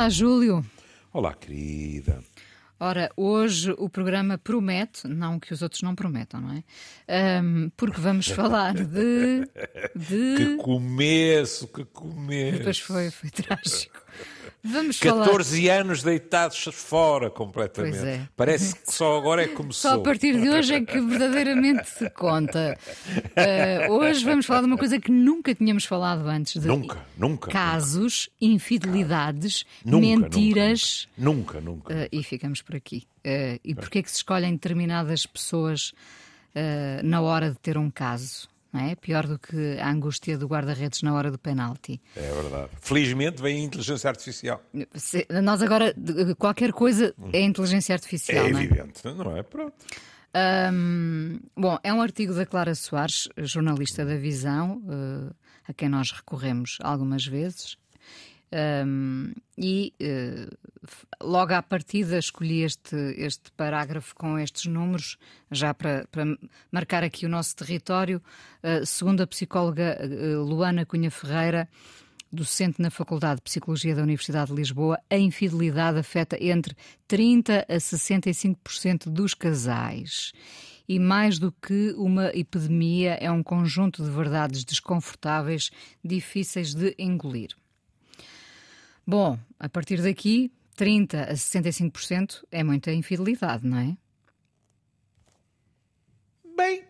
Olá, Júlio. Olá, querida. Ora, hoje o programa promete, não que os outros não prometam, não é? Um, porque vamos falar de, de. Que começo, que começo. Depois foi, foi trágico. Vamos 14 falar... anos deitados fora completamente. É. Parece que só agora é que começou. Só a partir de hoje é que verdadeiramente se conta. Uh, hoje vamos falar de uma coisa que nunca tínhamos falado antes. De nunca, nunca. Casos, nunca. infidelidades, nunca, mentiras. Nunca, nunca. nunca. Uh, e ficamos por aqui. Uh, e porquê é que se escolhem determinadas pessoas na hora de ter um caso? Não é? Pior do que a angústia do guarda-redes na hora do penalti. É verdade. Felizmente vem a inteligência artificial. Se, nós agora, qualquer coisa é inteligência artificial, é não é? evidente, não é? Pronto. Bom, é um artigo da Clara Soares, jornalista da Visão, uh, a quem nós recorremos algumas vezes. Um, e uh, logo à partida escolhi este, este parágrafo com estes números, já para, para marcar aqui o nosso território. Uh, segundo a psicóloga uh, Luana Cunha Ferreira, docente na Faculdade de Psicologia da Universidade de Lisboa, a infidelidade afeta entre 30% a 65% dos casais. E mais do que uma epidemia, é um conjunto de verdades desconfortáveis, difíceis de engolir. Bom, a partir daqui, 30% a 65% é muita infidelidade, não é? Bem,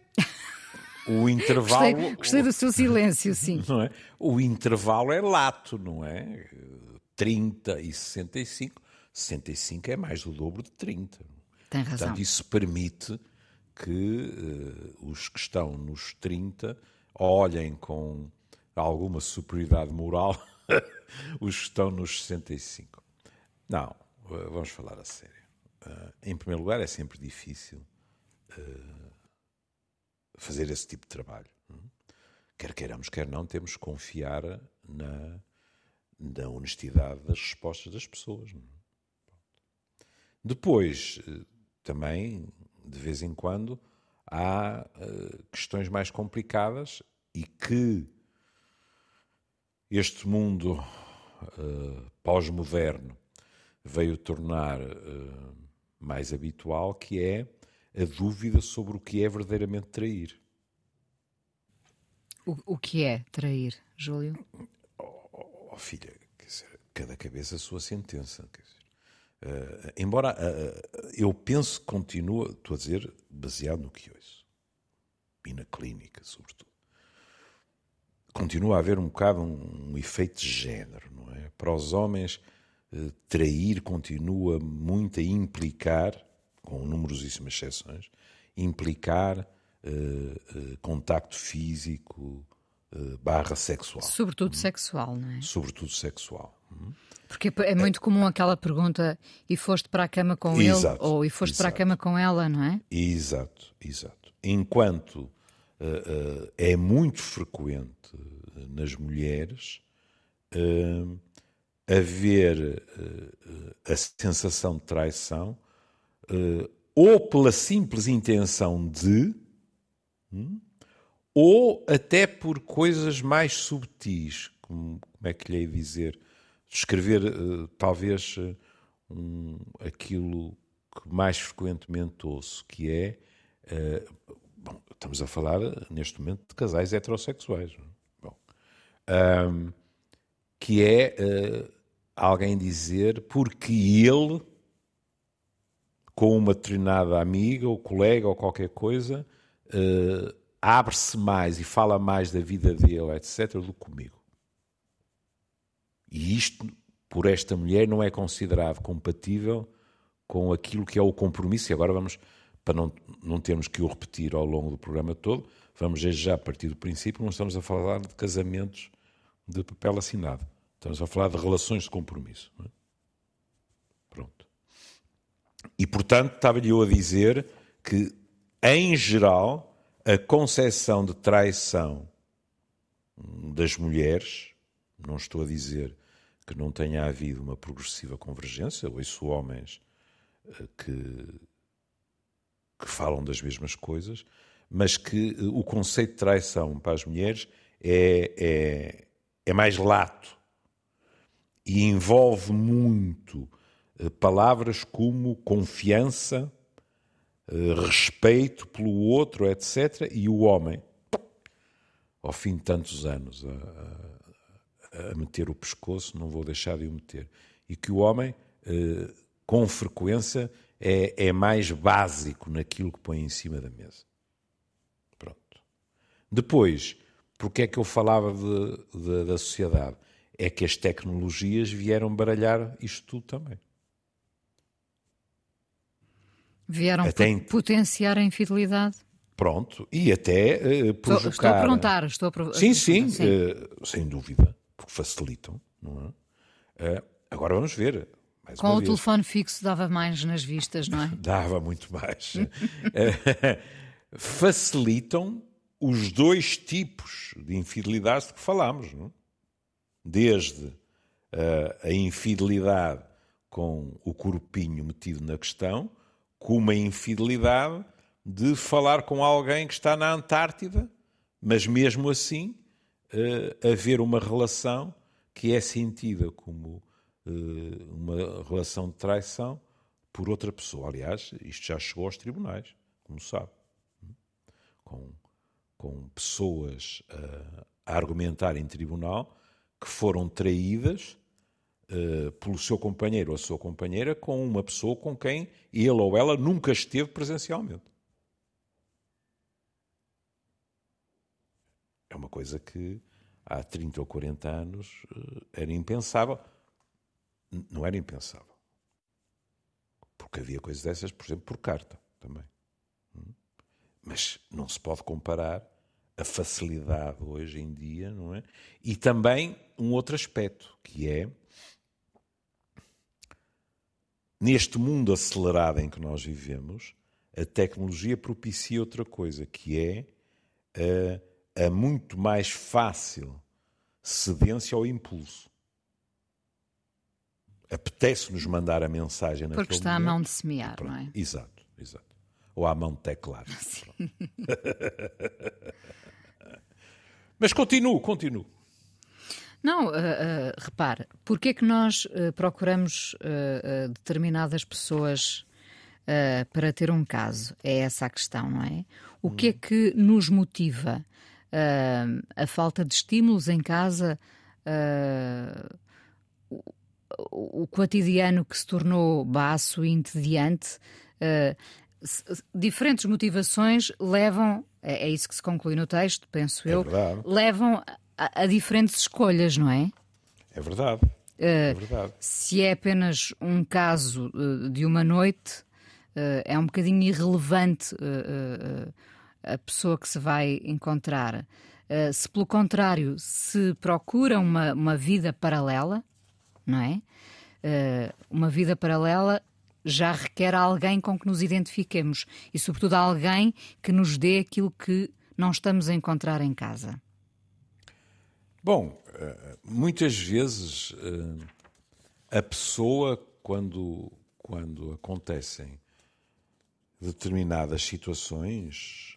o intervalo. Gostei, gostei, do seu silêncio, sim. Não é? O intervalo é lato, não é? 30 e 65. 65 é mais do dobro de 30. Tem razão. Portanto, isso permite que uh, os que estão nos 30 olhem com alguma superioridade moral os que estão nos 65. Não, eh, vamos falar a sério. Uh, em primeiro lugar, é sempre difícil uh, fazer esse tipo de trabalho. Hum? Quer queiramos, quer não, temos que confiar na, na honestidade das respostas das pessoas. Hum? Depois, também, de vez em quando, há uh, questões mais complicadas e que este mundo uh, pós-moderno veio tornar uh, mais habitual, que é a dúvida sobre o que é verdadeiramente trair. O, o que é trair, Júlio? Oh, oh, oh filha, dizer, cada cabeça a sua sentença. Uh, embora uh, eu penso que continua, estou a dizer, baseado no que ouço. E na clínica, sobretudo continua a haver um bocado um, um efeito de género, não é? Para os homens, eh, trair continua muito a implicar, com numerosíssimas exceções, implicar eh, eh, contacto físico eh, barra sexual. Sobretudo hum. sexual, não é? Sobretudo sexual. Hum. Porque é muito comum aquela pergunta: e foste para a cama com exato, ele? Ou e foste exato. para a cama com ela, não é? Exato, exato. Enquanto é muito frequente nas mulheres haver a sensação de traição ou pela simples intenção de, hum, ou até por coisas mais subtis, como, é que lhe hei dizer, escrever talvez um, aquilo que mais frequentemente ouço, que é Bom, estamos a falar neste momento de casais heterossexuais. Bom, um, que é uh, alguém dizer porque ele, com uma determinada amiga ou colega ou qualquer coisa, uh, abre-se mais e fala mais da vida dele, etc., do que comigo. E isto, por esta mulher, não é considerado compatível com aquilo que é o compromisso. E agora vamos para não, não termos que o repetir ao longo do programa todo, vamos já partir do princípio que não estamos a falar de casamentos de papel assinado. Estamos a falar de relações de compromisso. É? Pronto. E, portanto, estava-lhe eu a dizer que, em geral, a concepção de traição das mulheres, não estou a dizer que não tenha havido uma progressiva convergência, ouço homens eh, que que falam das mesmas coisas, mas que eh, o conceito de traição para as mulheres é, é, é mais lato. e envolve muito uh, palavras como confiança, uh, respeito pelo outro, etc. E o homem, ao fim de tantos anos a, a, a meter o pescoço, não vou deixar de o meter. E que o homem, com frequência, é, é mais básico naquilo que põe em cima da mesa. Pronto. Depois, porque é que eu falava de, de, da sociedade? É que as tecnologias vieram baralhar isto tudo também. Vieram até potenciar a infidelidade. Pronto, e até uh, provocar... Estou, estou a perguntar, estou a. Sim, sim, sim. Uh, sem dúvida, porque facilitam, não é? Uh, agora vamos ver. Com o vez. telefone fixo dava mais nas vistas, não é? Dava muito mais. facilitam os dois tipos de infidelidade de que falámos, não? desde uh, a infidelidade com o corpinho metido na questão, como a infidelidade de falar com alguém que está na Antártida, mas mesmo assim uh, haver uma relação que é sentida como uma relação de traição por outra pessoa. Aliás, isto já chegou aos tribunais, como sabe, com com pessoas uh, a argumentar em tribunal que foram traídas uh, pelo seu companheiro ou a sua companheira com uma pessoa com quem ele ou ela nunca esteve presencialmente. É uma coisa que há 30 ou 40 anos era impensável. Não era impensável. Porque havia coisas dessas, por exemplo, por carta também. Mas não se pode comparar a facilidade hoje em dia, não é? E também um outro aspecto, que é neste mundo acelerado em que nós vivemos, a tecnologia propicia outra coisa, que é a, a muito mais fácil cedência ao impulso. Apetece-nos mandar a mensagem naquele Porque está momento. à mão de semear, Pronto. não é? Exato, exato. Ou à mão de teclar. Mas continuo, continuo. Não, uh, uh, repare, porque é que nós uh, procuramos determinadas pessoas para ter um caso? É essa a questão, não é? O hum. que é que nos motiva? a falta de estímulos em casa? O, o, cotidiano que se tornou baço e entediante? diferentes motivações levam, é, é, isso que se conclui no texto, penso é eu, verdade. levam a, a, diferentes escolhas, não é? É verdade. Uh, é verdade. Se é apenas um caso uh, de uma noite, uh, é um bocadinho irrelevante a pessoa que se vai encontrar. se, pelo contrário, se procura uma, uma vida paralela, não é? uma vida paralela já requer alguém com que nos identifiquemos e, sobretudo, alguém que nos dê aquilo que não estamos a encontrar em casa. Bom, eh, muitas vezes eh, a pessoa, quando, quando acontecem determinadas situações,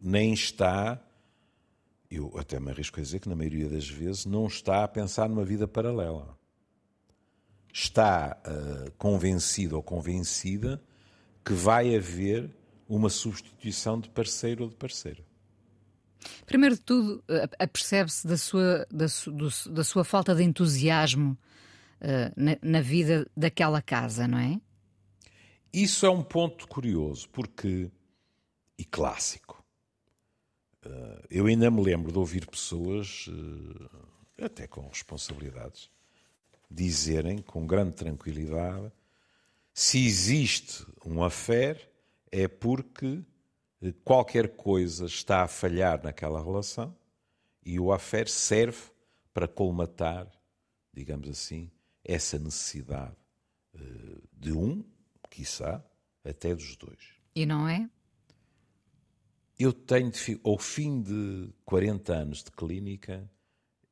nem está, eu até me arrisco a dizer que na maioria das vezes não está a pensar numa vida paralela está uh, convencido ou convencida que vai haver uma substituição de parceiro ou de parceira. Primeiro de tudo, apercebe-se da sua, da, su, da, sua falta de entusiasmo uh, na, na, vida daquela casa, não é? Isso é um ponto curioso, porque. e clássico. Uh, eu ainda me lembro de ouvir pessoas, até com responsabilidades, dizerem com grande tranquilidade se existe um affair é porque eh, qualquer coisa está a falhar naquela relação e o affair serve para colmatar, digamos assim, essa necessidade eh, de um, quiçá, até dos dois. E não é? Eu tenho, ao fim de 40 anos de clínica,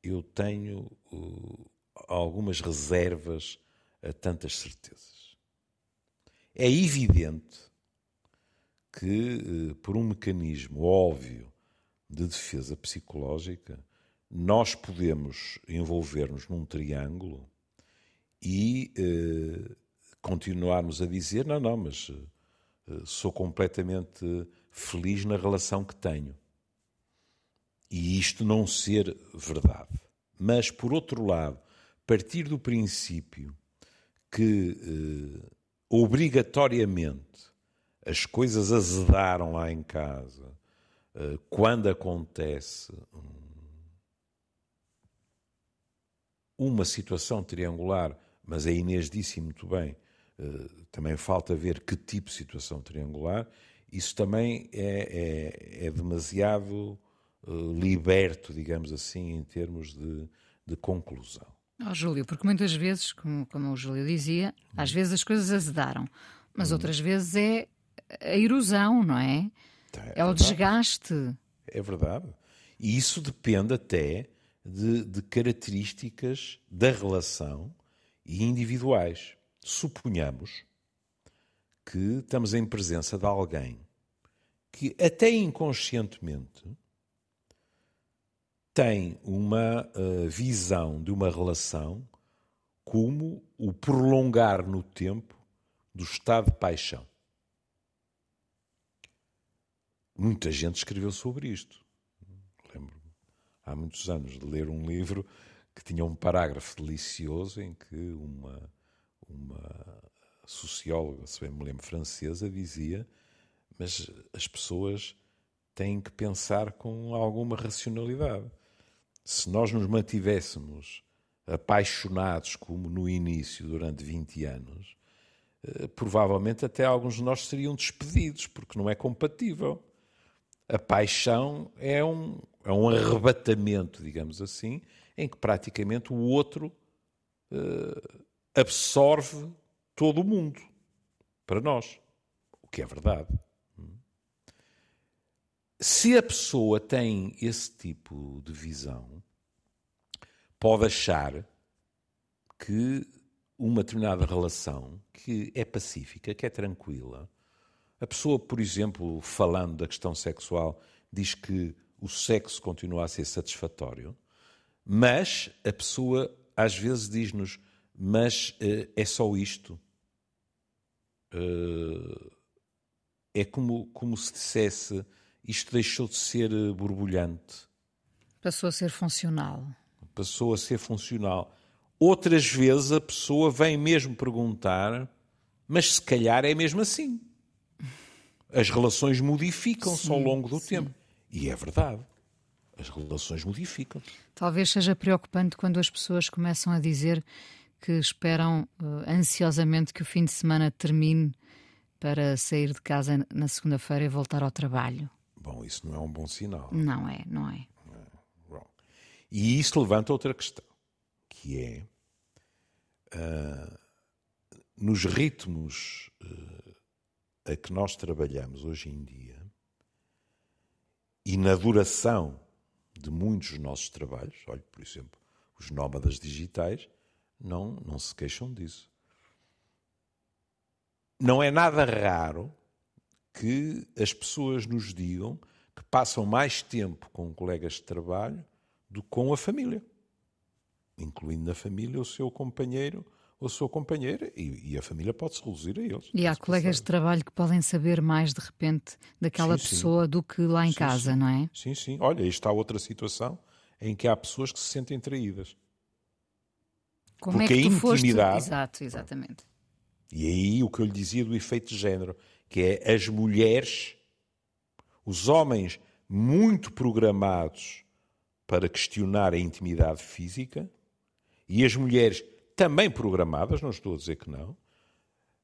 eu tenho algumas reservas a tantas certezas. É evidente que, eh, por um mecanismo óbvio de defesa psicológica, nós podemos envolver-nos num triângulo e uh, continuarmos a dizer: não, não, mas uh, sou completamente feliz na relação que tenho. E isto não ser verdade. Mas, por outro lado, partir do princípio que uh, obrigatoriamente as coisas azedaram lá em casa quando acontece uma situação triangular, mas a Inês disse muito bem, eh, também falta ver que tipo de situação triangular, isso também é, é, é demasiado eh, liberto, digamos assim, em termos de, de conclusão. Oh, Júlio, porque muitas vezes, como, como o Júlio dizia, às vezes as coisas azedaram, mas hum. outras vezes é a erosão, não é? Tá, é, é o desgaste. É verdade. E isso depende até de, de características da relação e individuais. Suponhamos que estamos em presença de alguém que, até inconscientemente, tem uma uh, visão de uma relação como o prolongar no tempo do estado de paixão. Muita gente escreveu sobre isto há muitos anos, de ler um livro que tinha um parágrafo delicioso em que uma, uma socióloga, se bem me lembro, francesa, dizia: Mas as pessoas têm que pensar com alguma racionalidade. Se nós nos mantivéssemos apaixonados como no início, durante 20 anos, eh, provavelmente até alguns de nós seriam despedidos, porque não é compatível. A paixão é um, é um arrebatamento, digamos assim, em que praticamente o outro uh, absorve todo o mundo para nós, o que é verdade. Se a pessoa tem esse tipo de visão, pode achar que uma determinada relação que é pacífica, que é tranquila, a pessoa, por exemplo, falando da questão sexual, diz que o sexo continua a ser satisfatório, mas a pessoa às vezes diz-nos: Mas uh, é só isto. Uh, é como, como se dissesse: Isto deixou de ser eh, borbulhante. Passou a ser funcional. Passou a ser funcional. Outras vezes a pessoa vem mesmo perguntar: Mas se calhar é mesmo assim. As relações modificam-se ao longo do sim. tempo. E é verdade. As relações modificam. Talvez seja preocupante quando as pessoas começam a dizer que esperam uh, ansiosamente que o fim de semana termine para sair de casa na segunda-feira e voltar ao trabalho. Bom, isso não é um bom sinal. Não é, não é. é. E isso levanta outra questão, que é uh, nos ritmos uh, a que nós trabalhamos hoje em dia, e na duração de muitos dos nossos trabalhos, olhe, por exemplo, os nómadas digitais, não, não se queixam disso. Não é nada raro que as pessoas nos digam que passam mais tempo com colegas de trabalho do que com a família, incluindo na família o seu companheiro ou a sua companheira e, e a família pode-se reduzir a eles. E há colegas de trabalho que podem saber mais de repente daquela sim, pessoa sim. do que lá em sim, casa, não é? Sim, sim. Olha, está outra situação em que há pessoas que se sentem traídas. Como Porque é que tu a intimidade. Foste... Exato, exatamente. E aí o que eu lhe dizia do efeito de género, que é as mulheres, os homens muito programados para questionar a intimidade física e as mulheres também programadas, não estou a dizer que não,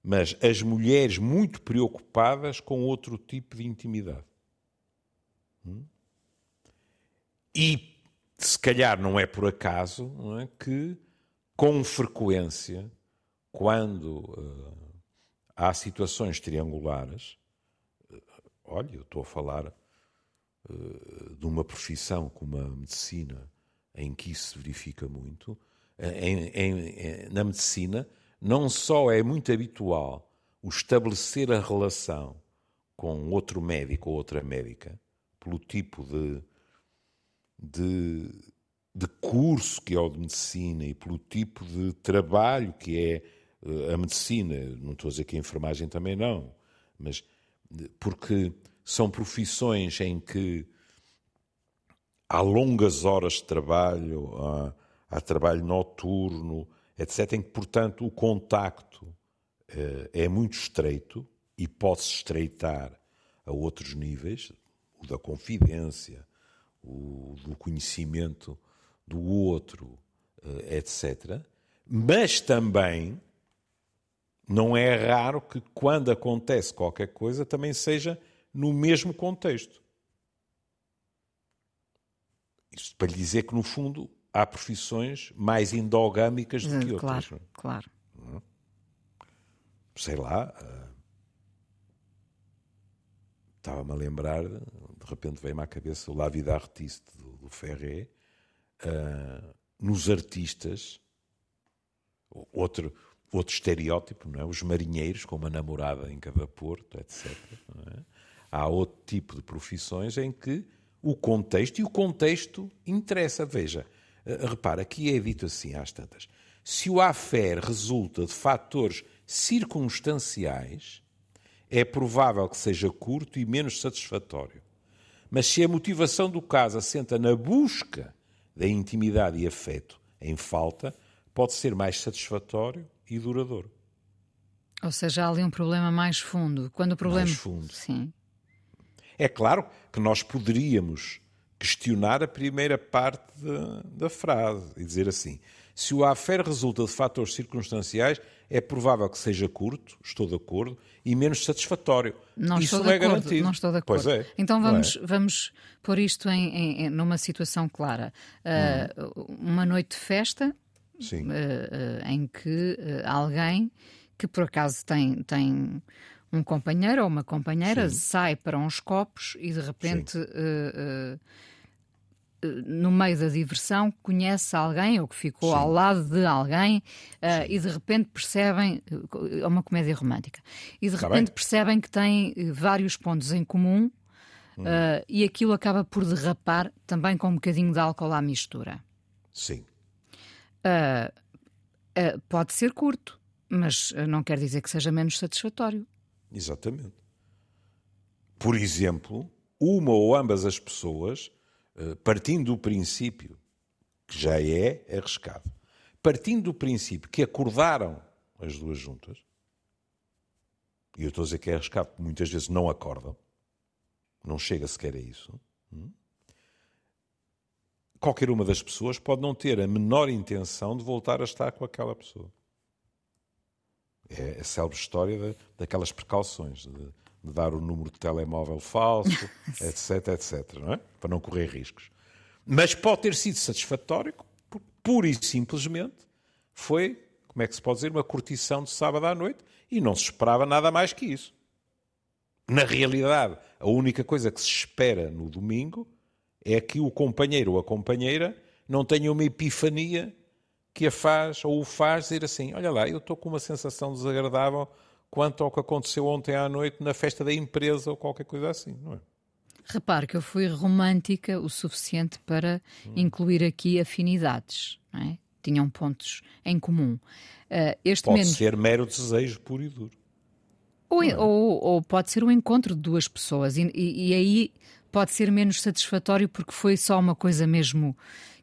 mas as mulheres muito preocupadas com outro tipo de intimidade. Hum? E se calhar não é por acaso é, que, com frequência, quando uh, há situações triangulares, uh, olha, eu estou a falar uh, de uma profissão como a medicina, em que isso se verifica muito, em, em, na medicina, não só é muito habitual o estabelecer a relação com outro médico ou outra médica, pelo tipo de, de de curso que é o de medicina e pelo tipo de trabalho que é eh, a medicina, não estou a dizer que a enfermagem também não, mas porque são profissões em que há longas horas de trabalho, há, há trabalho noturno, etc., em que, portanto, o contacto eh, é muito estreito e pode-se estreitar a outros níveis, o da confidência, o do conhecimento do outro, eh, etc. Mas também não é raro que quando acontece qualquer coisa também seja no mesmo contexto. Isto para lhe dizer que, no fundo, há profissões mais endogâmicas do que outras. Claro, claro. Sei lá. Eh, estava-me a lembrar, de repente veio-me à cabeça o La Vida Artiste do, do Ferré. Uh, nos artistas, outro, outro estereótipo, não é? os marinheiros com uma namorada em cada porto, etc. É? Há outro tipo de profissões em que o contexto, e o contexto interessa. Veja, uh, repara, aqui é dito assim às tantas. Se o affair resulta de fatores circunstanciais, é provável que seja curto e menos satisfatório. Mas se a motivação do caso assenta na busca da intimidade e afeto em falta, pode ser mais satisfatório e duradouro. Ou seja, há ali um problema mais fundo. Quando o problema... Mais fundo. Sim. É claro que nós poderíamos questionar a primeira parte da, da frase e dizer assim: se o affair resulta de fatores circunstanciais, é provável que seja curto, estou de acordo, e menos satisfatório. Não Isso estou não de é acordo, garantido. Não estou de acordo. Pois é. Então vamos, é? vamos pôr isto em, em, numa situação clara. Uh, Uma noite de festa uh, em que alguém que por acaso tem, tem um companheiro ou uma companheira Sim. sai para uns copos e de repente no meio da diversão, conhece alguém ou que ficou Sim. ao lado de alguém uh, e de repente percebem. É uma comédia romântica. E de tá repente bem. percebem que têm eh, vários pontos em comum hum. uh, e aquilo acaba por derrapar também com um bocadinho de álcool à mistura. Sim. Uh, pode ser curto, mas não quer dizer que seja menos satisfatório. Exatamente. Por exemplo, uma ou ambas as pessoas partindo do princípio, que já é arriscado, partindo do princípio que acordaram as duas juntas, e eu estou a dizer que é arriscado porque muitas vezes não acordam, não chega sequer a isso, hum? Qualquer uma das pessoas pode não ter a menor intenção de voltar a estar com aquela pessoa. É a célebre história de, daquelas precauções, de, de dar o número de telemóvel falso, etc, etc, não é? Para não correr riscos. Mas pode ter sido satisfatório, porque pura e simplesmente foi, como é que se pode dizer, uma curtição de sábado à noite e não se esperava nada mais que isso. Na realidade, a única coisa que se espera no domingo é que o companheiro ou a companheira não tenha uma epifania que a faz ou o faz dizer assim: olha lá, eu estou com uma sensação desagradável quanto ao que aconteceu ontem à noite na festa da empresa ou qualquer coisa assim, não é? Repare que eu fui romântica o suficiente para hum. incluir aqui afinidades, não é? Tinham pontos em comum. Uh, este pode menos... ser mero desejo puro e duro. Ou, é? ou, ou, pode ser o um encontro de duas pessoas, e, e, e aí pode ser menos satisfatório porque foi só uma coisa mesmo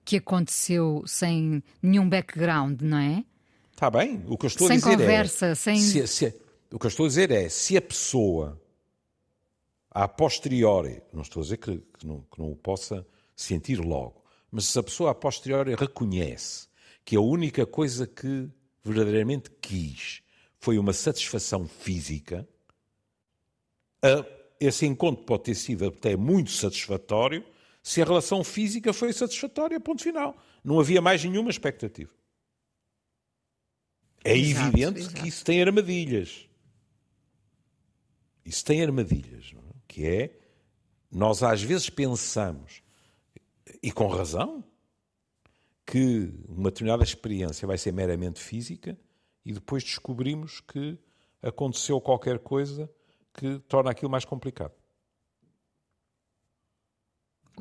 que aconteceu sem nenhum background, não é? Está bem. O que eu estou sem a dizer conversa, é. Sem conversa, sem. O que eu estou a dizer é, se a pessoa, a posteriori, não estou a dizer que, que, não, que não o possa sentir logo, mas se a pessoa a posteriori reconhece que a única coisa que verdadeiramente quis foi uma satisfação física, esse encontro pode ter sido até muito satisfatório se a relação física foi satisfatória, ponto final. Não havia mais nenhuma expectativa. É exato, evidente exato. que isso tem armadilhas. Isso tem armadilhas, é? que é nós às vezes pensamos, e com razão, que uma determinada experiência vai ser meramente física e depois descobrimos que aconteceu qualquer coisa que torna aquilo mais complicado.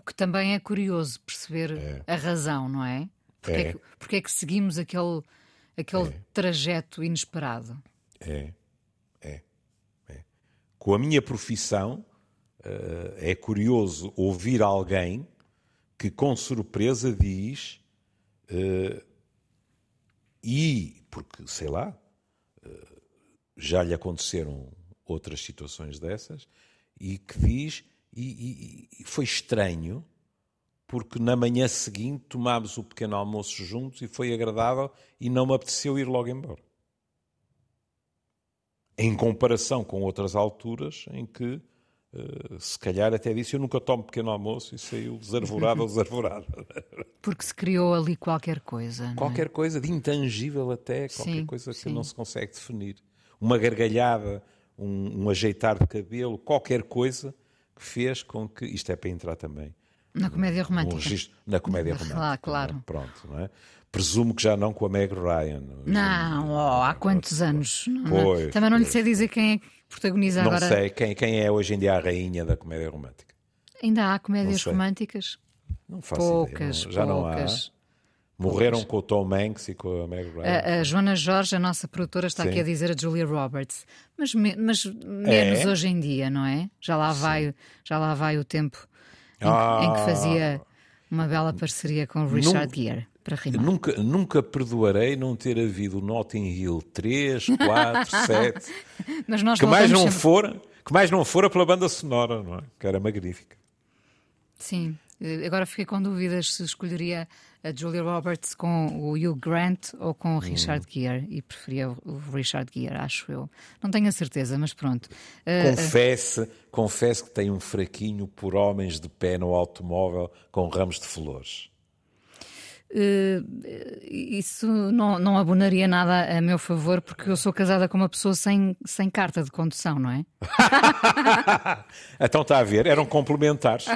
que também é curioso perceber é. a razão, não é? Porque é. é que, porque é que seguimos aquele, aquele é. trajeto inesperado? É. é, é. Com a minha profissão, uh, é curioso ouvir alguém que com surpresa diz uh, e porque sei lá uh, já lhe aconteceram outras situações dessas e que diz e, e, e foi estranho porque na manhã seguinte tomámos o pequeno almoço juntos e foi agradável e não me apeteceu ir logo embora. Em comparação com outras alturas em que, uh, se calhar até disse, eu nunca tomo pequeno almoço e saiu desarvorado ou desarvorado. Porque se criou ali qualquer coisa. É? Qualquer é? coisa, de intangível até, qualquer sim, coisa sim. que não se consegue definir. Uma gargalhada, um, um ajeitar de cabelo, qualquer coisa que fez com que. Isto é para entrar também na comédia romântica. Um registro, na comédia romântica. Ah, claro. Não é? Pronto, não é? Presumo que já não com a Meg Ryan. Não, oh, há quantos anos? Pois, Também não lhe sei dizer quem é que protagoniza não agora. Não sei quem, quem é hoje em dia a rainha da comédia romântica. Ainda há comédias românticas? Não faço poucas, ideia. Não, já poucas. não há. Morreram com o Tom Hanks e com a Meg Ryan. A, a Joana Jorge, a nossa produtora, está Sim. aqui a dizer a Julia Roberts. Mas, me, mas menos é? hoje em dia, não é? Já lá, vai, já lá vai o tempo em, ah, em, que ah. fazia uma bela parceria com o Richard Gere. Para rimar. Nunca, nunca perdoarei não ter havido Notting Hill 3, 4, 7. Mas nós que mais não sempre... fora, que mais não fora pela banda sonora, não é? Que era magnífica. Sim, eh, agora fiquei com dúvidas se escolheria a Julia Roberts com o Hugh Grant ou com o hum. Richard hum. Gere e preferia o Richard Gere, acho eu. Não tenho a certeza, mas pronto. Eh, confesse, uh, confesse que tem um fraquinho por homens de pé no automóvel com ramos de flores. Uh, isso não, não abonaria nada a meu favor, porque eu sou casada com uma pessoa sem, sem carta de condução, não é? então está a ver, eram complementares.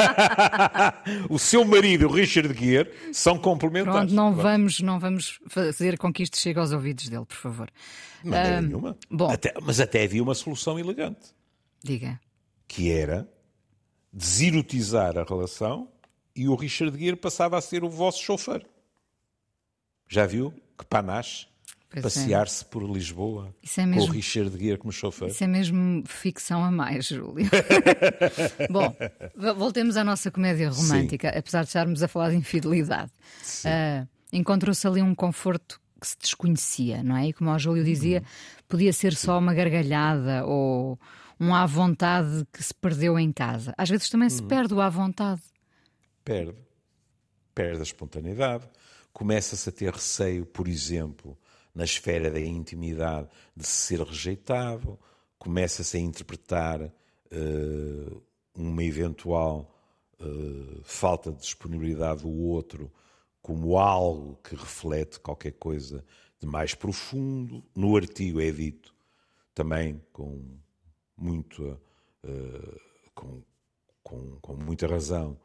o seu marido, o Richard Gere, são complementares. Pronto, não, Pronto. Vamos, não vamos fazer com que isto chegue aos ouvidos dele, por favor. Não uh, nenhuma. Bom. Até, mas até havia uma solução elegante. Diga. Que era desirotizar a relação e o Richard Gere passava a ser o vosso chofer. Já viu? Que panache? É. Passear-se é. por Lisboa é mesmo, com o Richard Gere como chofer. Isso é mesmo ficção a mais, Júlio. Bom, voltemos à nossa comédia romântica, Sim. apesar de estarmos a falar de infidelidade. Uh, Encontrou-se ali um conforto que se desconhecia, não é? E como o Júlio dizia, uhum. podia ser só uma gargalhada ou um à vontade que se perdeu em casa. Às vezes também se uhum. perde o à vontade perde. Perde a espontaneidade. Começa-se a ter receio, por exemplo, na esfera da intimidade, de ser rejeitado. Começa-se a interpretar uh, uma eventual uh, falta de disponibilidade do outro como algo que reflete qualquer coisa de mais profundo. No artigo é dito também com, muito, uh, com, com, com muita razão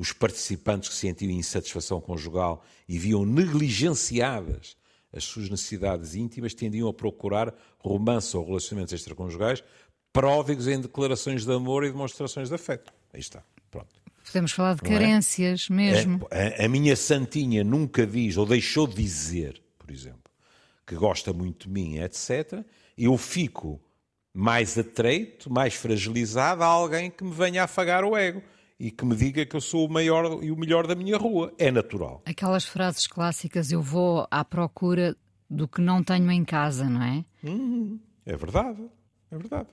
os participantes que sentiam insatisfação conjugal e viam negligenciadas as suas necessidades íntimas tendiam a procurar romance ou relacionamentos extraconjugais pródigos em declarações de amor e demonstrações de afeto. Aí está. Pronto. Podemos falar de Não é? carências é? mesmo. A, a, minha santinha nunca diz, ou deixou de dizer, por exemplo, que gosta muito de mim, etc. Eu fico mais atreito, mais fragilizado a alguém que me venha a afagar o ego e que me diga que eu sou o maior e o melhor da minha rua. É natural. Aquelas frases clássicas, eu vou à procura do que não tenho em casa, não é? Hum, é verdade, é verdade.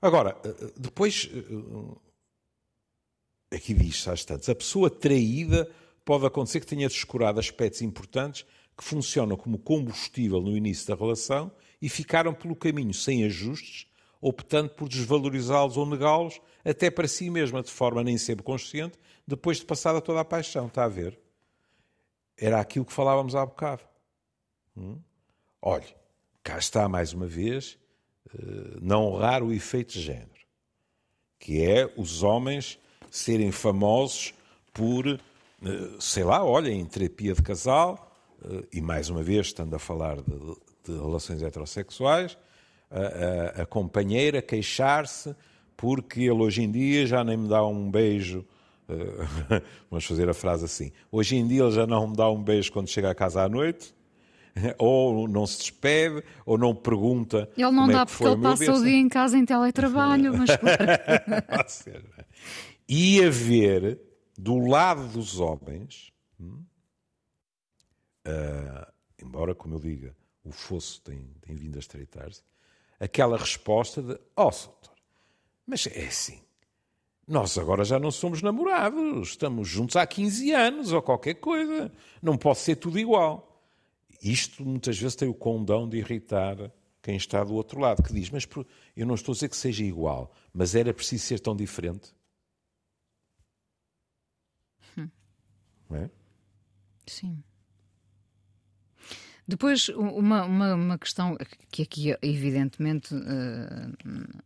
Agora, eh, eh, depois, eh, aqui diz, às tantas, a pessoa traída pode acontecer que tenha descurado aspectos importantes que funcionam como combustível no início da relação e ficaram pelo caminho sem ajustes, optando por desvalorizá-los ou negá-los até para si mesma, de forma nem sempre consciente, depois de passada toda a paixão. Está a ver? Era aquilo que falávamos há bocado. Hum? Olhe, cá está mais uma vez uh, não honrar o efeito de género, que é os homens serem famosos por, uh, sei lá, olha, em terapia de casal, uh, e mais uma vez, estando a falar de, de relações heterossexuais, a, a, a companheira queixar-se porque ele hoje em dia já nem me dá um beijo. Uh, vamos fazer a frase assim. Hoje em dia ele já não me dá um beijo quando chega a casa à noite, ou não se despede, ou não pergunta. Ele não como dá é que porque ele passa o dia em casa em teletrabalho, mas claro. É? E haver do lado dos homens, hum, ah, embora, como eu diga, o fosso tem, tem vindo a estreitar-se, aquela resposta de: Ó, oh, doutor, mas é assim, nós agora já não somos namorados, estamos juntos há 15 anos ou qualquer coisa, não pode ser tudo igual. Isto muitas vezes tem o condão de irritar quem está do outro lado, que diz: Mas eu não estou a dizer que seja igual, mas era preciso ser tão diferente. Não é? Sim. Depois, uma, uma, uma questão que aqui, evidentemente, eh,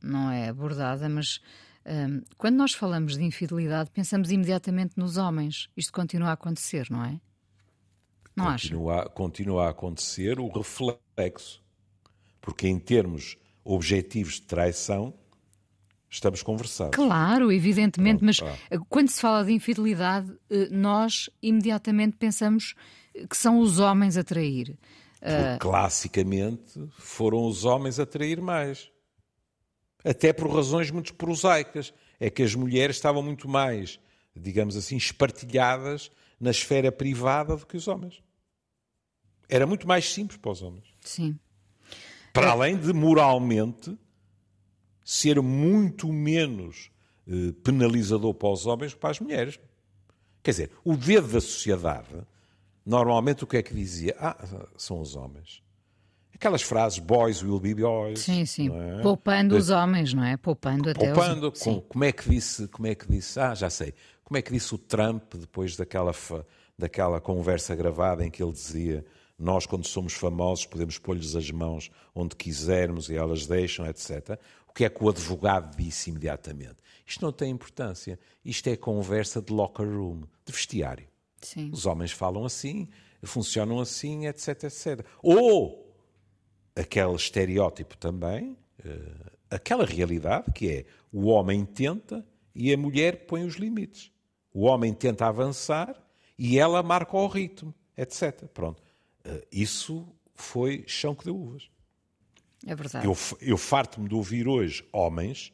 não é abordada, mas eh, quando nós falamos de infidelidade, pensamos imediatamente nos homens. Isto continua a acontecer, não é? Não acha? continua, continua a acontecer o reflexo. Porque em termos objetivos de traição, estamos conversados. Claro, evidentemente, Pronto, mas eh, quando se fala de infidelidade, eh, nós imediatamente pensamos que são os homens a trair. Porque, classicamente, foram os homens a trair mais. Até por razões muito prosaicas. É que as mulheres estavam muito mais, digamos assim, espartilhadas na esfera privada do que os homens. Era muito mais simples para os homens. Sim. Para além de, moralmente, ser muito menos eh, penalizador para os homens que para as mulheres. Quer dizer, o dedo da sociedade, normalmente o que é que dizia? Ah, são os homens. Aquelas frases, boys will be boys. Sim, sim. é? Poupando os homens, não é? Poupando até Poupando, os... com- como é que disse, como é que disse, ah, já sei, como é que disse o Trump depois daquela, daquela conversa gravada em que ele dizia nós quando somos famosos podemos pôr-lhes as mãos onde quisermos e elas deixam, etc. O que é que o advogado disse imediatamente? Isto não tem importância, isto é conversa de locker room, de vestiário. Sim. Os homens falam assim, funcionam assim, etc, etc. Ou aquele estereótipo também, eh, aquela realidade que é o homem tenta e a mulher põe os limites. O homem tenta avançar e ela marca o ritmo, etc. Pronto. Eh, Isso foi chão que deu uvas. É verdade. Eu, eu farto-me de ouvir hoje homens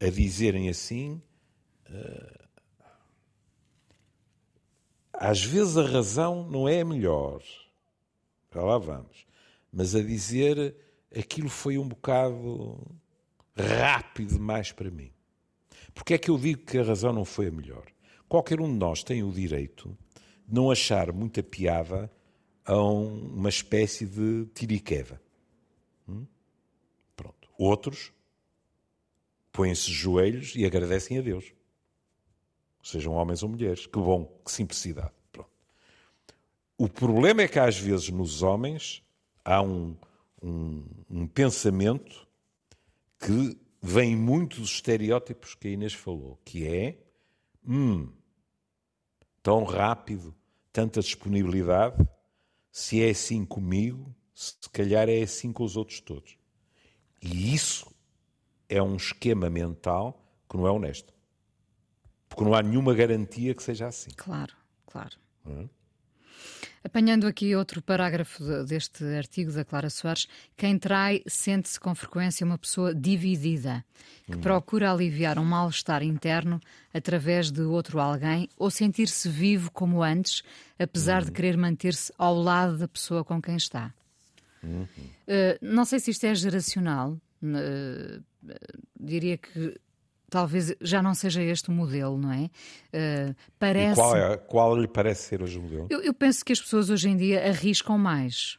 a dizerem assim. eh, às vezes a razão não é a melhor. Já lá vamos. Mas a dizer aquilo foi um bocado rápido demais para mim. Porque é que eu digo que a razão não foi a melhor? Qualquer um de nós tem o direito de não achar muita piada a um- uma espécie de tiriqueva. Pronto. Outros põem-se joelhos e agradecem a Deus. Sejam homens ou mulheres. Que bom, que simplicidade. Pronto. O problema é que às vezes nos homens há um, um, um pensamento que vem muito dos estereótipos que a Inês falou, que é hum, tão rápido, tanta disponibilidade, se é assim comigo, se calhar é assim com os outros todos. E isso é um esquema mental que não é honesto. Porque não há nenhuma garantia que seja assim. Claro, claro. Uhum. Apanhando aqui outro parágrafo de- deste artigo da Clara Soares, quem trai sente-se com frequência uma pessoa dividida, que procura aliviar um mal-estar interno através de outro alguém ou sentir-se vivo como antes, apesar de querer manter-se ao lado da pessoa com quem está. Uh, não sei se isto é geracional, uh, diria que talvez já não seja este o modelo, não é? Uh, E parece. qual, é, qual lhe parece ser hoje o modelo? Eu, eu penso que as pessoas hoje em dia arriscam mais.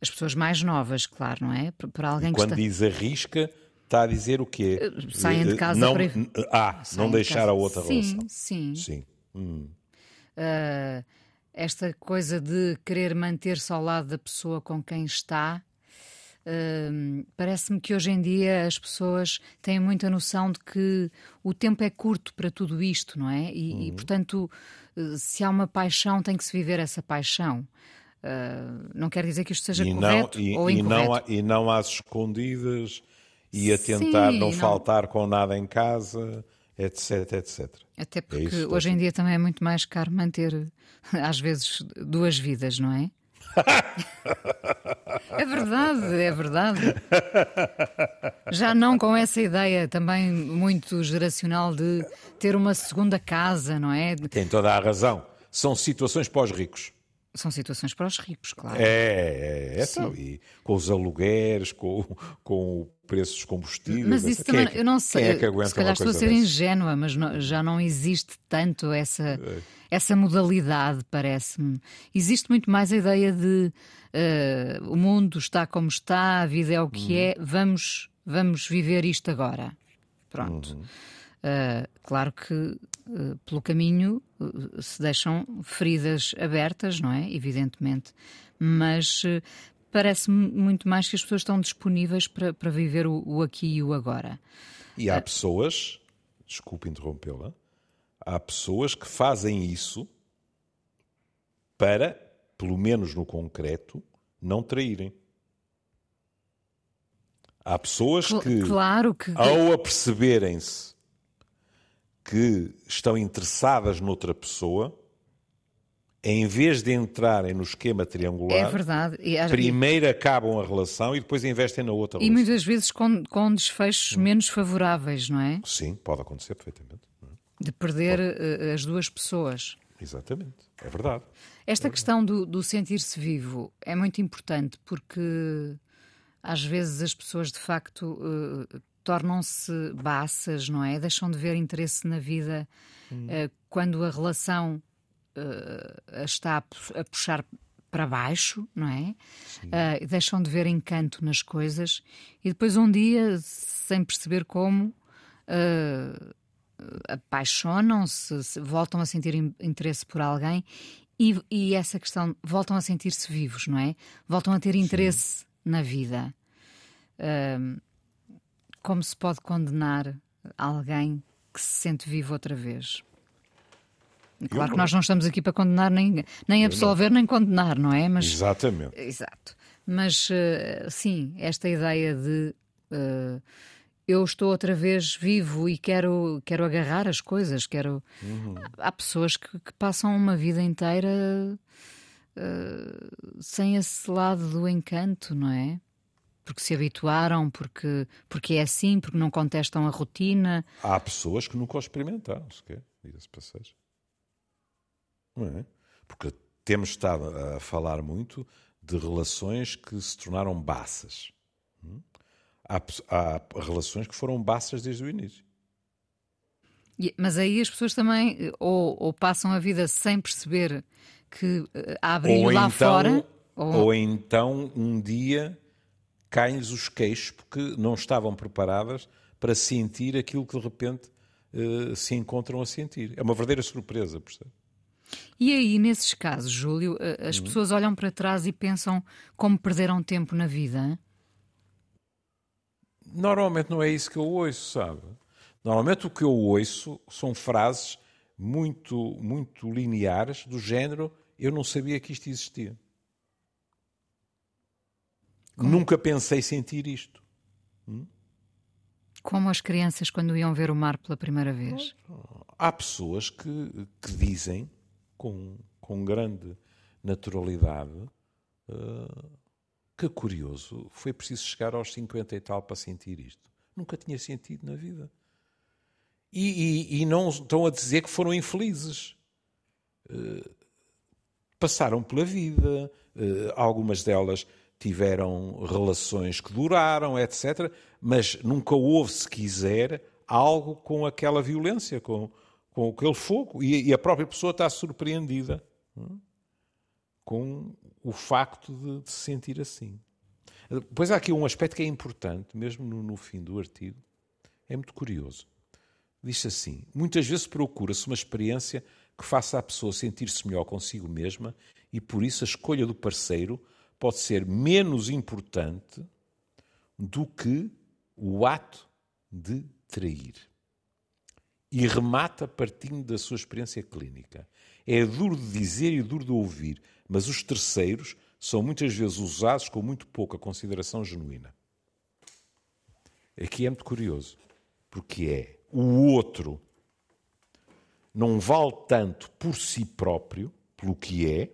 As pessoas mais novas, claro, não é? Para- alguém que Quando está. diz arrisca, está a dizer o quê? Eh, saem de Eh, casa não, para- Ah, Saem não de deixar casa. a outra sim, relação. Sim, Sim. Hum. Uh, esta coisa de querer manter-se ao lado da pessoa com quem está. Uh, Parece-me que hoje em dia as pessoas têm muita noção de que o tempo é curto para tudo isto, não é? E, Uhum. e, portanto, uh, se há uma paixão, tem que se viver essa paixão. Uh, não quer dizer que isto seja E não, correto e, ou e incorreto. não, há- e não às escondidas e a tentar Sim, não, não- faltar com nada em casa, etc, etc. Até porque isso, hoje em dia também é muito mais caro manter, às vezes, duas vidas, não é? É verdade, é verdade. Já não com essa ideia também muito geracional de ter uma segunda casa, não é? Tem toda a razão. São situações para os ricos. São situações para os ricos, claro. É, é, é então, e com os alugueres, com, com o preço dos combustíveis. Mas isso é também, que- eu não sei, é que aguenta se calhar estou a ser dessas? ingênua, mas não- já não existe tanto essa, essa modalidade, parece-me. Existe muito mais a ideia de eh, o mundo está como está, a vida é o que Uhum. é, vamos, vamos viver isto agora. Pronto. Uhum. Uh, claro que uh, pelo caminho uh, se deixam feridas abertas, não é? Evidentemente, mas uh, parece-me muito mais que as pessoas estão disponíveis para, para viver o, o aqui e o agora. E há pessoas, desculpe interrompê-la, há pessoas que fazem isso para, pelo menos no concreto, não traírem. Há pessoas que, Claro que. ao aperceberem-se que estão interessadas noutra pessoa, em vez de entrarem no esquema É triangular, verdade. E, às- primeiro acabam a relação e depois investem na outra e relação. muitas vezes com, com desfechos menos favoráveis, não é? Sim, pode acontecer perfeitamente. De perder uh, as duas pessoas. Exatamente, é verdade. Esta questão do, do sentir-se vivo é muito importante porque às vezes as pessoas de facto eh, tornam-se baças, não é? Deixam de ver interesse na vida eh, quando a relação a está a pu- a puxar para baixo, não é? Eh, deixam de ver encanto nas coisas e depois um dia, sem perceber como, apaixonam-se, se- voltam a sentir in- interesse por alguém e, e essa questão, voltam a sentir-se vivos, não é? Voltam a ter interesse na vida. Ahm, como se pode condenar alguém que se sente vivo outra vez? Claro que nós não estamos aqui para condenar, nem, nem absolver, nem condenar, não é? Mas Exatamente. Exato. Mas eh, sim, esta ideia de eh, eu estou outra vez vivo e quero, quero agarrar as coisas, quero. Há há pessoas que, que passam uma vida inteira eh, sem esse lado do encanto, não é? Porque se habituaram, porque, porque é assim, porque não contestam a rotina. Há pessoas que nunca o experimentaram sequer, diga-se. Não é? Porque temos estado a falar muito de relações que se tornaram baças. Hum? Há, há relações que foram baças desde o início. Mas aí as pessoas também eh, ou, ou passam a vida sem perceber que eh, há brilho ou lá então, fora. ou... então um dia caem-lhes os queixos porque não estavam preparadas para sentir aquilo que de repente eh, se encontram a sentir. É uma verdadeira surpresa, percebe? E aí, nesses casos, Júlio, a- as pessoas olham para trás e pensam como perderam tempo na vida. hein? Normalmente não é isso que eu ouço, sabe? Normalmente o que eu ouço são frases muito, muito lineares do género eu não sabia que isto existia. Nunca pensei sentir isto. Como as crianças quando iam ver o mar pela primeira vez. Há pessoas que, que dizem com, com grande naturalidade eh, que curioso, foi preciso chegar aos 50 e tal para sentir isto. Nunca tinha sentido na vida. E, e- e não estão a dizer que foram infelizes. Eh, passaram pela vida, eh, algumas delas tiveram relações que duraram, etc. Mas nunca houve, se quiser, algo com aquela violência, com, com aquele fogo. E, e a própria pessoa está surpreendida hum, com o facto de, se sentir assim. Depois há aqui um aspecto que é importante, mesmo no, no fim do artigo, é muito curioso. Diz assim: muitas vezes procura-se uma experiência que faça a pessoa sentir-se melhor consigo mesma e por isso a escolha do parceiro pode ser menos importante do que o ato de trair. E remata partindo da sua experiência clínica. É duro de dizer e duro de ouvir, mas os terceiros são muitas vezes usados com muito pouca consideração genuína. aqui é muito curioso, porque é o outro não vale tanto por si próprio, pelo que é,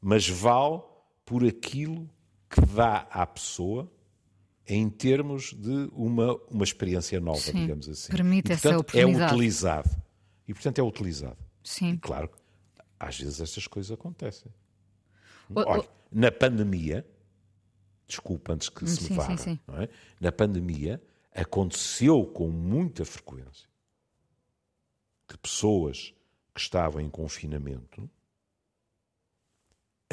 mas vale por aquilo que dá à pessoa em termos de uma, uma experiência nova, Sim, digamos assim. Permite e, portanto, essa oportunidade. É utilizado. E, portanto, é utilizado. Sim. E, claro, às vezes estas coisas acontecem. O- o- Olha, na pandemia, desculpa antes que se me vá, sim, é? na pandemia aconteceu com muita frequência que pessoas que estavam em confinamento,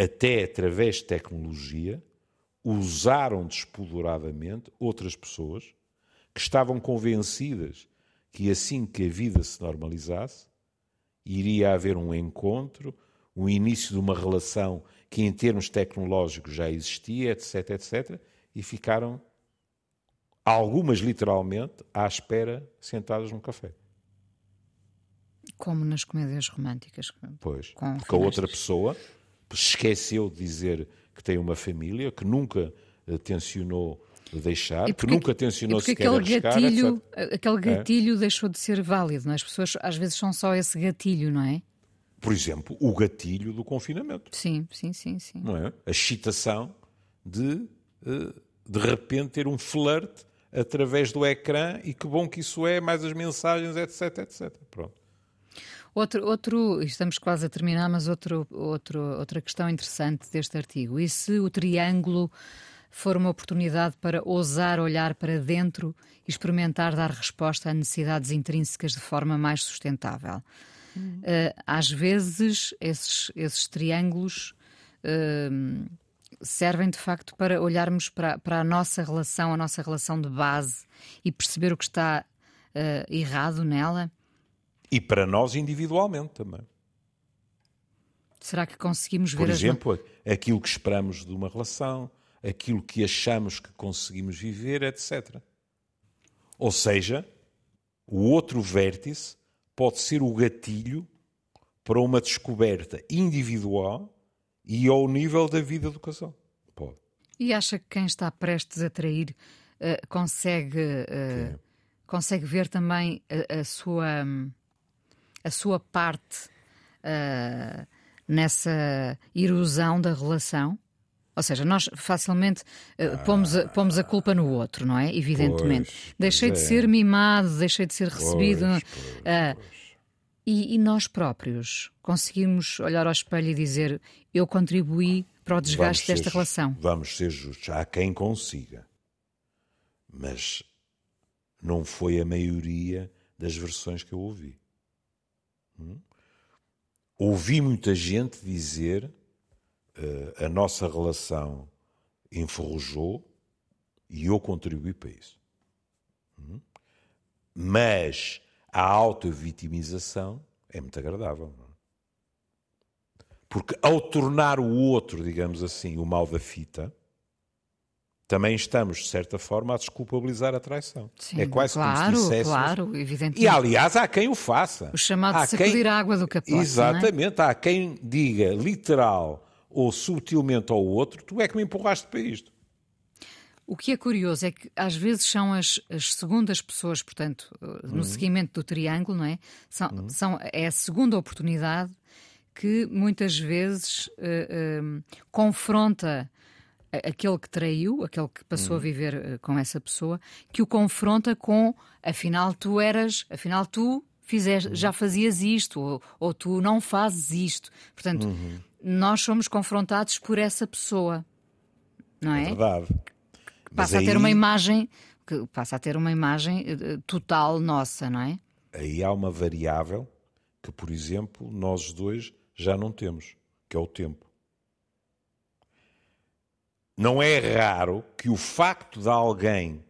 até através de tecnologia, usaram despoderadamente outras pessoas que estavam convencidas que assim que a vida se normalizasse, iria haver um encontro, o início de uma relação que em termos tecnológicos já existia, etc, etc, e ficaram algumas literalmente à espera sentadas num café. Como nas comédias românticas. Pois, Com porque a outra pessoa esqueceu de dizer que tem uma família, que nunca eh, tencionou deixar, E que porque- nunca e tencionou porque sequer aquele arriscar, gatilho, etc. aquele gatilho deixou de ser válido, não é? As pessoas às vezes são só esse gatilho, não é? Por exemplo, o gatilho do confinamento. Sim, sim, sim, sim. não é? A excitação de eh, de repente ter um flerte através do ecrã e que bom que isso é, mais as mensagens, etc, etc. Pronto. Outro, outro, estamos quase a terminar, mas outro, outro, outra questão interessante deste artigo. E se o triângulo for uma oportunidade para ousar olhar para dentro e experimentar dar resposta a necessidades intrínsecas de forma mais sustentável? Eh, às vezes, esses, esses triângulos eh, servem de facto para olharmos para, para a nossa relação, a nossa relação de base e perceber o que está eh, errado nela. E para nós individualmente também. Será que conseguimos Por ver exemplo, aquilo que esperamos de uma relação, aquilo que achamos que conseguimos viver, etc. Ou seja, o outro vértice pode ser o gatilho para uma descoberta individual e ao nível da vida do casal. Pode. as... E acha que quem está prestes a trair eh, consegue, eh, consegue ver também a, a sua, hum, a sua parte eh, nessa erosão da relação? Ou seja, nós facilmente eh, pomos, a, pomos a culpa no outro, não é? Evidentemente. Pois, deixei pois de é. ser mimado, deixei de ser recebido. Pois, pois. E, e nós próprios conseguimos olhar ao espelho e dizer: Eu contribuí para o desgaste desta ser- relação. Vamos ser justos. Há quem consiga. Mas não foi a maioria das versões que eu ouvi. Hum? Ouvi muita gente dizer eh, a nossa relação enferrujou e eu contribuí para isso. Hum? Mas a auto-vitimização é muito agradável. não é? Porque ao tornar o outro, digamos assim, o mal da fita, também estamos, de certa forma, a desculpabilizar a traição. Sim, é quase claro, como se disséssemos... claro, evidentemente. E, aliás, há quem o faça. O chamado Há sacudir quem- a água do capote. é? Exatamente. Há quem diga literal ou subtilmente ao outro, tu é que me empurraste para isto. O que é curioso é que às vezes são as, as segundas pessoas, portanto, no Uhum. seguimento do triângulo, não é? São, são, é a segunda oportunidade que muitas vezes eh, eh, confronta aquele que traiu, aquele que passou a Uhum. viver eh, com essa pessoa, que o confronta com afinal tu eras, afinal tu fizeste, Uhum. já fazias isto, ou, ou tu não fazes isto. Portanto, Uhum. nós somos confrontados por essa pessoa, não É é? verdade. Mas passa a ter uma aí- imagem que passa a ter uma imagem eh, total nossa, não é? Aí há uma variável que, por exemplo, nós dois já não temos, que é o tempo. Não é raro que o facto de alguém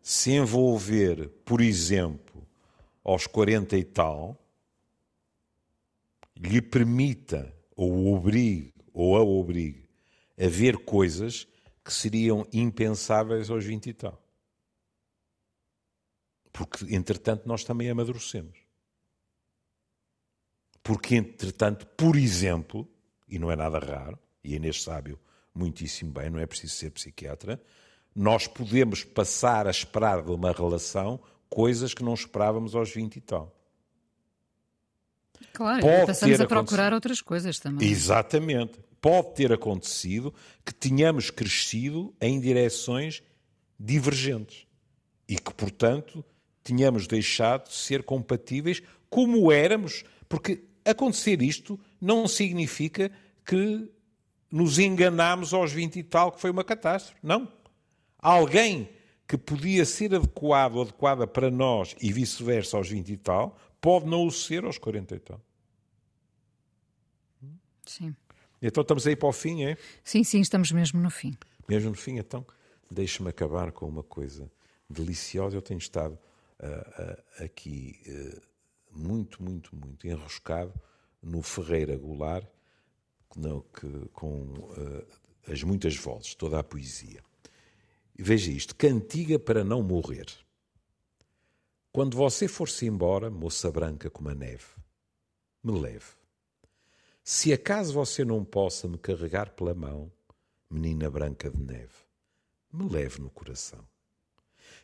se envolver, por exemplo, aos 40 e tal, lhe permita, ou obrigue, ou a obrigue, a ver coisas que seriam impensáveis aos 20 e tal. Porque, entretanto, nós também amadurecemos. Porque, entretanto, por exemplo, e não é nada raro, e Inês sabe muitíssimo bem, não é preciso ser psiquiatra, nós podemos passar a esperar de uma relação coisas que não esperávamos aos 20 e tal. Claro, Pode passamos a procurar outras coisas também. Exatamente. Pode ter acontecido que tenhamos crescido em direções divergentes e que, portanto, tínhamos deixado de ser compatíveis como éramos, porque acontecer isto não significa que nos enganámos aos 20 e tal que foi uma catástrofe. Não. Alguém que podia ser adequado ou adequada para nós e vice-versa aos 20 e tal, pode não o ser aos 40 e tal. Sim. Então estamos aí para o fim, é? Sim, sim, estamos mesmo no fim. Mesmo no fim, então deixe-me acabar com uma coisa deliciosa. Eu tenho estado uh, uh, aqui uh, muito, muito, muito enroscado no Ferreira Goulart, com as muitas vozes, toda a poesia. Veja isto: cantiga para não morrer. Quando você for-se embora, moça branca como a neve, me leve. Se acaso você não possa me carregar pela mão, menina branca de neve, me leve no coração.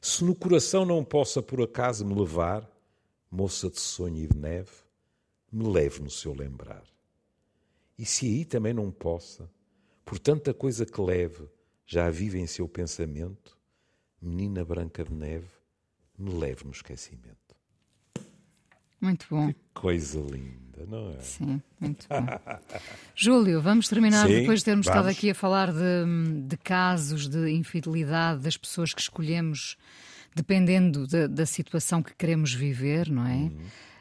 Se no coração não possa por acaso me levar, moça de sonho e de neve, me leve no seu lembrar. E se aí também não possa, por tanta coisa que leve, já vive em seu pensamento, menina branca de neve, me leve no esquecimento. Muito bom. Que coisa linda, não é? Sim, muito bom. Júlio, vamos terminar Sim, depois de termos vamos. estado aqui a falar de, de, casos de infidelidade das pessoas que escolhemos dependendo de, da situação que queremos viver, não é? Hum,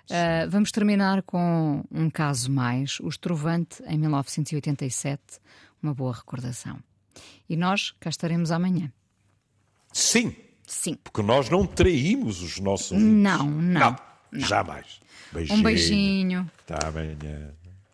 uh, vamos terminar com um caso mais, o Estrovante, em 1987, uma boa recordação. E nós cá estaremos amanhã. Sim. Sim. Porque nós não traímos os nossos. Não, não. não. Jamais. Beijinho. Um beijinho. Até amanhã.